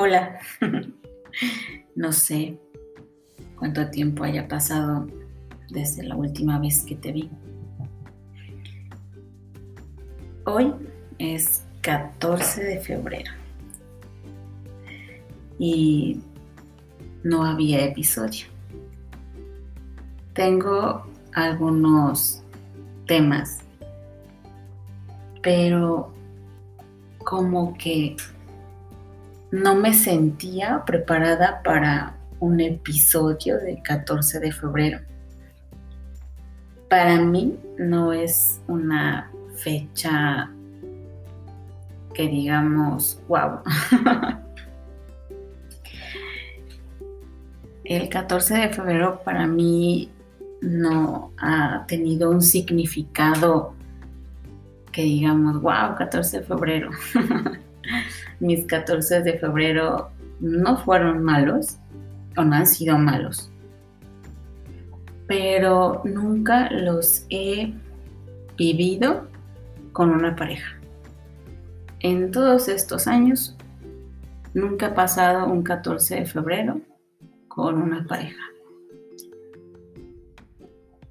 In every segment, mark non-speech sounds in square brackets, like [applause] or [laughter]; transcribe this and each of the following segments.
Hola, [laughs] no sé cuánto tiempo haya pasado desde la última vez que te vi. Hoy es 14 de febrero y no había episodio. Tengo algunos temas, pero como que no me sentía preparada para un episodio del 14 de febrero. Para mí no es una fecha que digamos, wow. [laughs] El 14 de febrero para mí no ha tenido un significado que digamos, wow, 14 de febrero. [laughs] mis 14 de febrero no fueron malos o no han sido malos, pero nunca los he vivido con una pareja. En todos estos años, nunca he pasado un 14 de febrero con una pareja.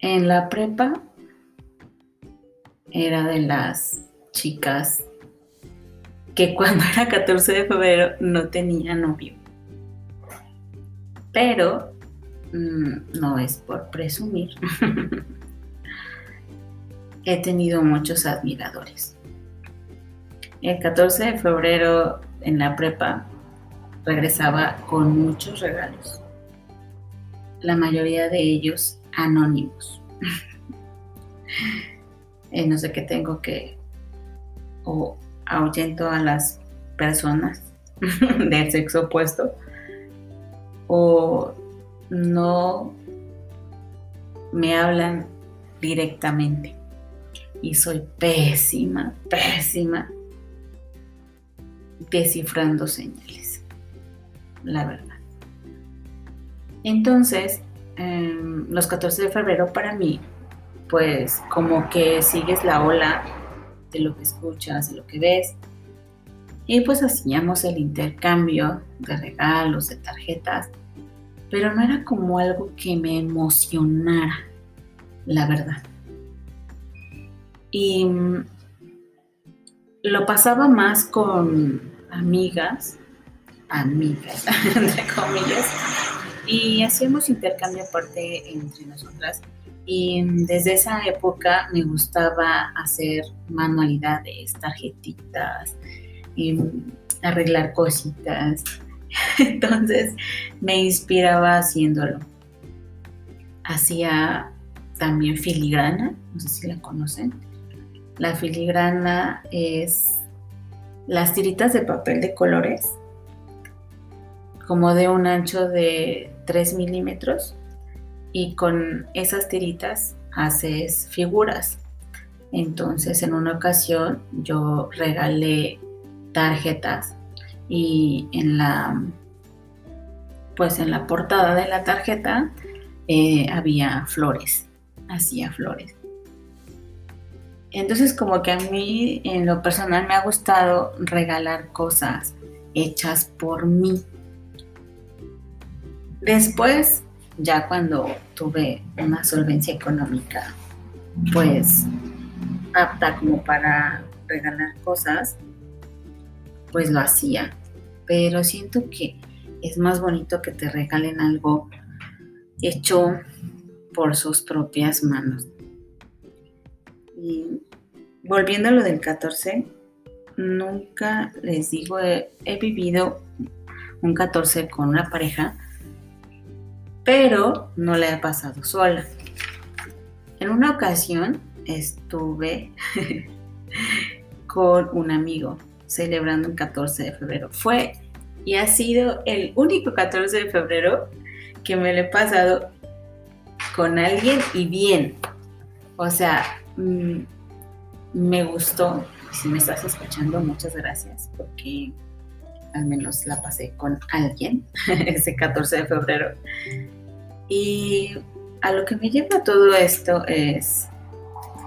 En la prepa era de las chicas que cuando [laughs] era 14 de febrero no tenía novio. Pero mm, no es por presumir. [laughs] He tenido muchos admiradores. El 14 de febrero en la prepa regresaba con muchos regalos. La mayoría de ellos anónimos. [laughs] Eh, no sé qué tengo que o ahuyento a las personas [laughs] del sexo opuesto o no me hablan directamente y soy pésima, pésima descifrando señales, la verdad. Entonces, em, los 14 de febrero para mí, pues como que sigues la ola lo que escuchas, de lo que ves. Y pues hacíamos el intercambio de regalos, de tarjetas, pero no era como algo que me emocionara, la verdad. Y mm, lo pasaba más con amigas, amigas, [laughs] entre comillas, y hacíamos intercambio aparte entre nosotras y desde esa época me gustaba hacer manualidades, tarjetitas, arreglar cositas. [laughs] Entonces me inspiraba haciéndolo. Hacía también filigrana, no sé si la conocen. La filigrana es las tiritas de papel de colores, como de un ancho de 3 milímetros y con esas tiritas haces figuras. Entonces en una ocasión yo regalé tarjetas y en la pues en la portada de la tarjeta eh, había flores, hacía flores. Entonces como que a mí en lo personal me ha gustado regalar cosas hechas por mí. Después ya cuando tuve una solvencia económica, pues apta como para regalar cosas, pues lo hacía. Pero siento que es más bonito que te regalen algo hecho por sus propias manos. Y volviendo a lo del 14, nunca les digo, he, he vivido un 14 con una pareja, pero no le ha pasado sola. En una ocasión estuve [laughs] con un amigo celebrando el 14 de febrero. Fue y ha sido el único 14 de febrero que me lo he pasado con alguien y bien. O sea, mm, me gustó. Si me estás escuchando, muchas gracias porque al menos la pasé con alguien [laughs] ese 14 de febrero. Y a lo que me lleva todo esto es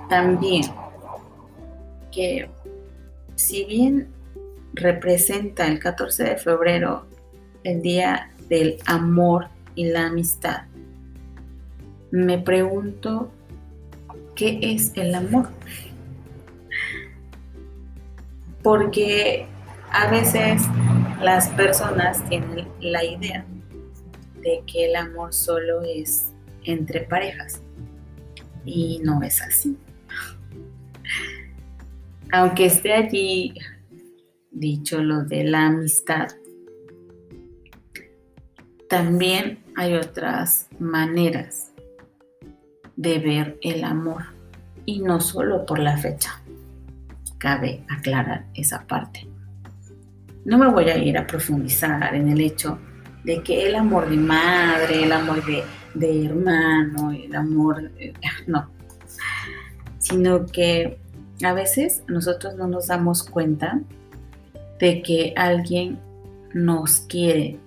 también que si bien representa el 14 de febrero el día del amor y la amistad, me pregunto qué es el amor. Porque a veces las personas tienen la idea que el amor solo es entre parejas y no es así. Aunque esté allí dicho lo de la amistad, también hay otras maneras de ver el amor y no solo por la fecha. Cabe aclarar esa parte. No me voy a ir a profundizar en el hecho de que el amor de madre, el amor de, hermano, el amor, eh, no, sino que a veces nosotros no nos damos cuenta de que alguien nos quiere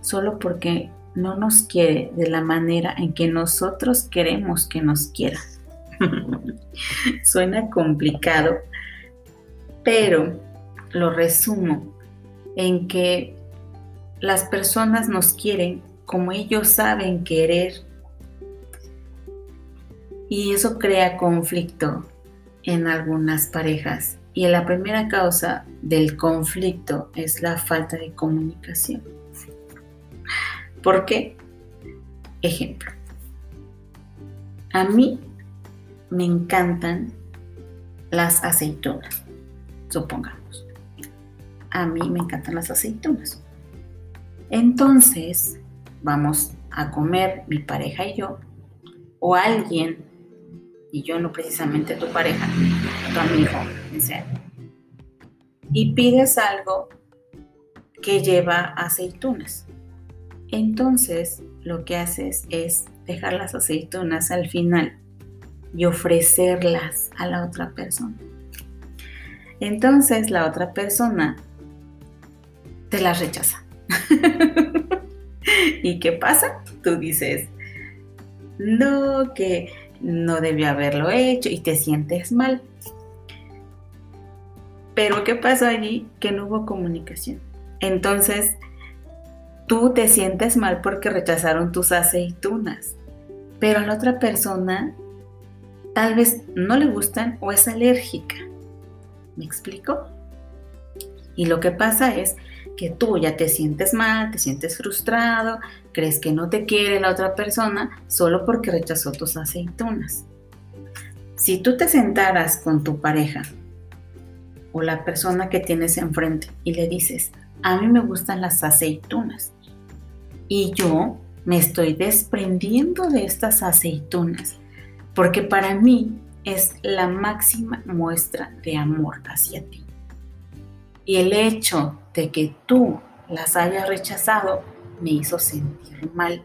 solo porque no nos quiere de la manera en que nosotros queremos que nos quiera. [laughs] Suena complicado, pero lo resumo en que las personas nos quieren como ellos saben querer y eso crea conflicto en algunas parejas. Y la primera causa del conflicto es la falta de comunicación. ¿Por qué? Ejemplo. A mí me encantan las aceitunas, supongamos. A mí me encantan las aceitunas. Entonces, vamos a comer mi pareja y yo, o alguien, y yo no precisamente tu pareja, tu amigo, sea, y pides algo que lleva aceitunas. Entonces, lo que haces es dejar las aceitunas al final y ofrecerlas a la otra persona. Entonces, la otra persona te las rechaza. [laughs] ¿Y qué pasa? Tú dices, no, que no debió haberlo hecho y te sientes mal. Pero ¿qué pasó allí? Que no hubo comunicación. Entonces, tú te sientes mal porque rechazaron tus aceitunas, pero a la otra persona tal vez no le gustan o es alérgica. ¿Me explico? Y lo que pasa es que tú ya te sientes mal, te sientes frustrado, crees que no te quiere la otra persona solo porque rechazó tus aceitunas. Si tú te sentaras con tu pareja o la persona que tienes enfrente y le dices, a mí me gustan las aceitunas, y yo me estoy desprendiendo de estas aceitunas porque para mí es la máxima muestra de amor hacia ti. Y el hecho de que tú las hayas rechazado me hizo sentir mal.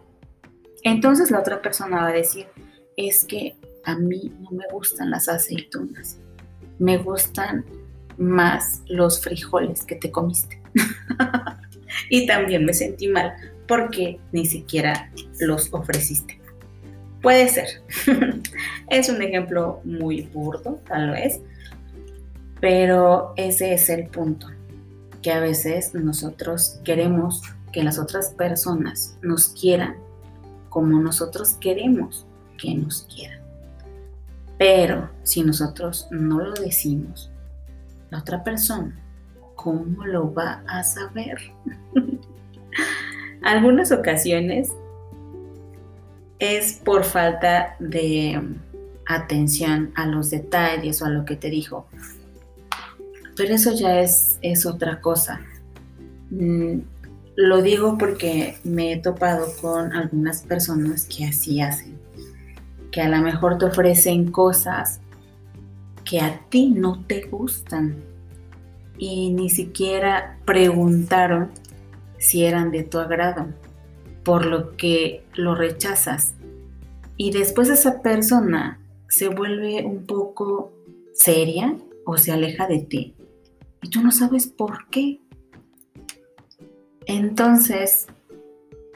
Entonces la otra persona va a decir, es que a mí no me gustan las aceitunas, me gustan más los frijoles que te comiste. [laughs] y también me sentí mal porque ni siquiera los ofreciste. Puede ser. [laughs] es un ejemplo muy burdo, tal vez, pero ese es el punto, que a veces nosotros queremos que las otras personas nos quieran como nosotros queremos que nos quieran. Pero si nosotros no lo decimos, la otra persona, ¿cómo lo va a saber? [laughs] Algunas ocasiones es por falta de atención a los detalles o a lo que te dijo. Pero eso ya es, es otra cosa. Mm, lo digo porque me he topado con algunas personas que así hacen, que a lo mejor te ofrecen cosas que a ti no te gustan y ni siquiera preguntaron si eran de tu agrado, por lo que lo rechazas. Y después esa persona se vuelve un poco seria o se aleja de ti. Y tú no sabes por qué. Entonces,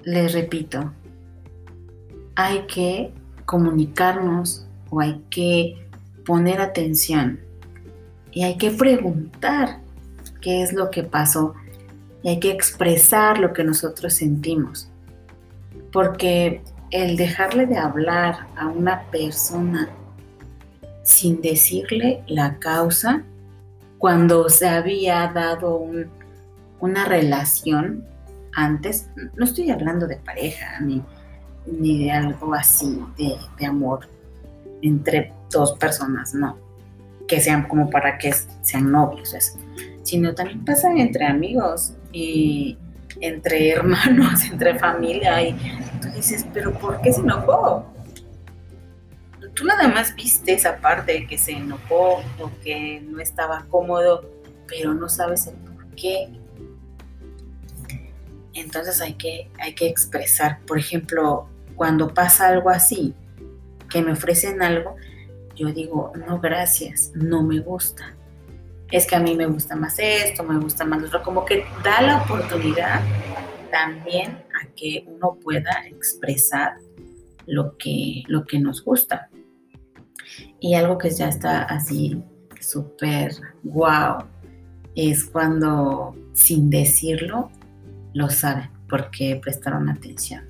les repito, hay que comunicarnos o hay que poner atención y hay que preguntar qué es lo que pasó y hay que expresar lo que nosotros sentimos. Porque el dejarle de hablar a una persona sin decirle la causa, cuando se había dado una relación antes, no estoy hablando de pareja ni, ni de algo así, de, de amor entre dos personas, no, que sean como para que sean novios, sino también pasa entre amigos y entre hermanos, [laughs] entre familia, y tú dices, pero ¿por qué se enojó? Tú nada más viste esa parte que se enojó o que no estaba cómodo, pero no sabes el por qué. Entonces hay que, hay que expresar, por ejemplo, cuando pasa algo así, que me ofrecen algo, yo digo, no, gracias, no me gusta. Es que a mí me gusta más esto, me gusta más lo otro, como que da la oportunidad también a que uno pueda expresar lo que, lo que nos gusta. Y algo que ya está así súper wow es cuando sin decirlo lo saben porque prestaron atención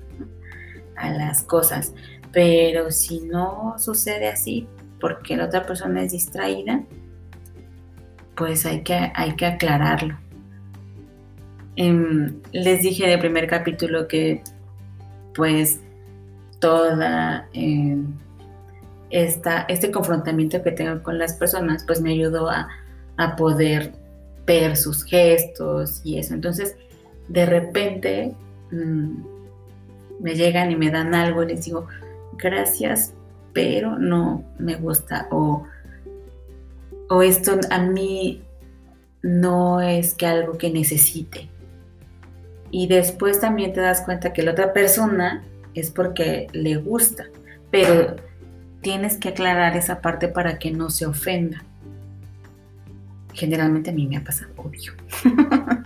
a las cosas. Pero si no sucede así, porque la otra persona es distraída, pues hay que, hay que aclararlo. Em, les dije en el primer capítulo que pues toda em, este confrontamiento que tengo con las personas pues me ayudó a, a poder ver sus gestos y eso. Entonces, de repente mm, me llegan y me dan algo y les digo, gracias, pero no me gusta o, o esto a mí no es que algo que necesite. Y después también te das cuenta que la otra persona es porque le gusta, pero tienes que aclarar esa parte para que no se ofenda. Generalmente a mí me ha pasado, obvio. [laughs]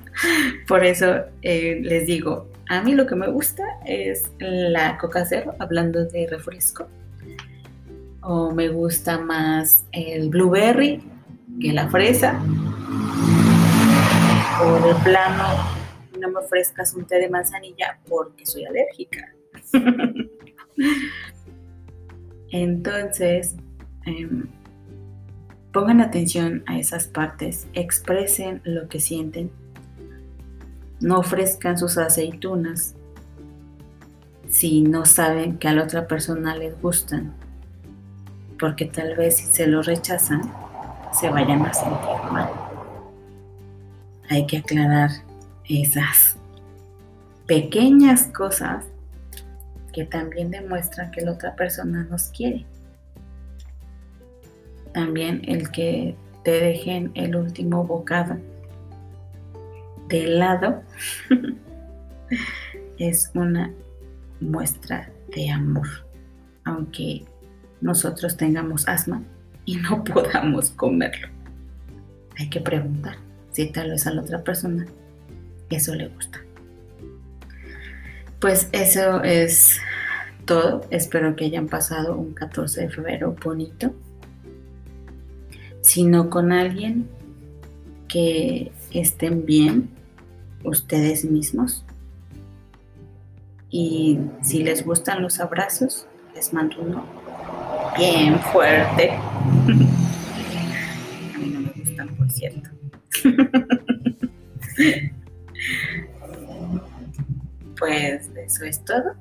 Por eso eh, les digo, a mí lo que me gusta es la coca cero, hablando de refresco. O me gusta más el blueberry que la fresa. O de plano, no me ofrezcas un té de manzanilla porque soy alérgica. [laughs] Entonces, em, pongan atención a esas partes, expresen lo que sienten no ofrezcan sus aceitunas si no saben que a la otra persona les gustan, porque tal vez si se lo rechazan, se vayan a sentir mal. Hay que aclarar esas pequeñas cosas que también demuestran que la otra persona nos quiere. También el que te dejen el último bocado de lado [laughs] es una muestra de amor, aunque nosotros tengamos asma y no [laughs] podamos comerlo. Hay que preguntar si tal vez a la otra persona eso le gusta. Pues eso es todo. Espero que hayan pasado un 14 de febrero bonito. Si no con alguien, que estén bien ustedes mismos. Y si les gustan los abrazos, les mando uno bien fuerte. [laughs] A mí no me gustan, por cierto. [laughs] Pues eso es todo.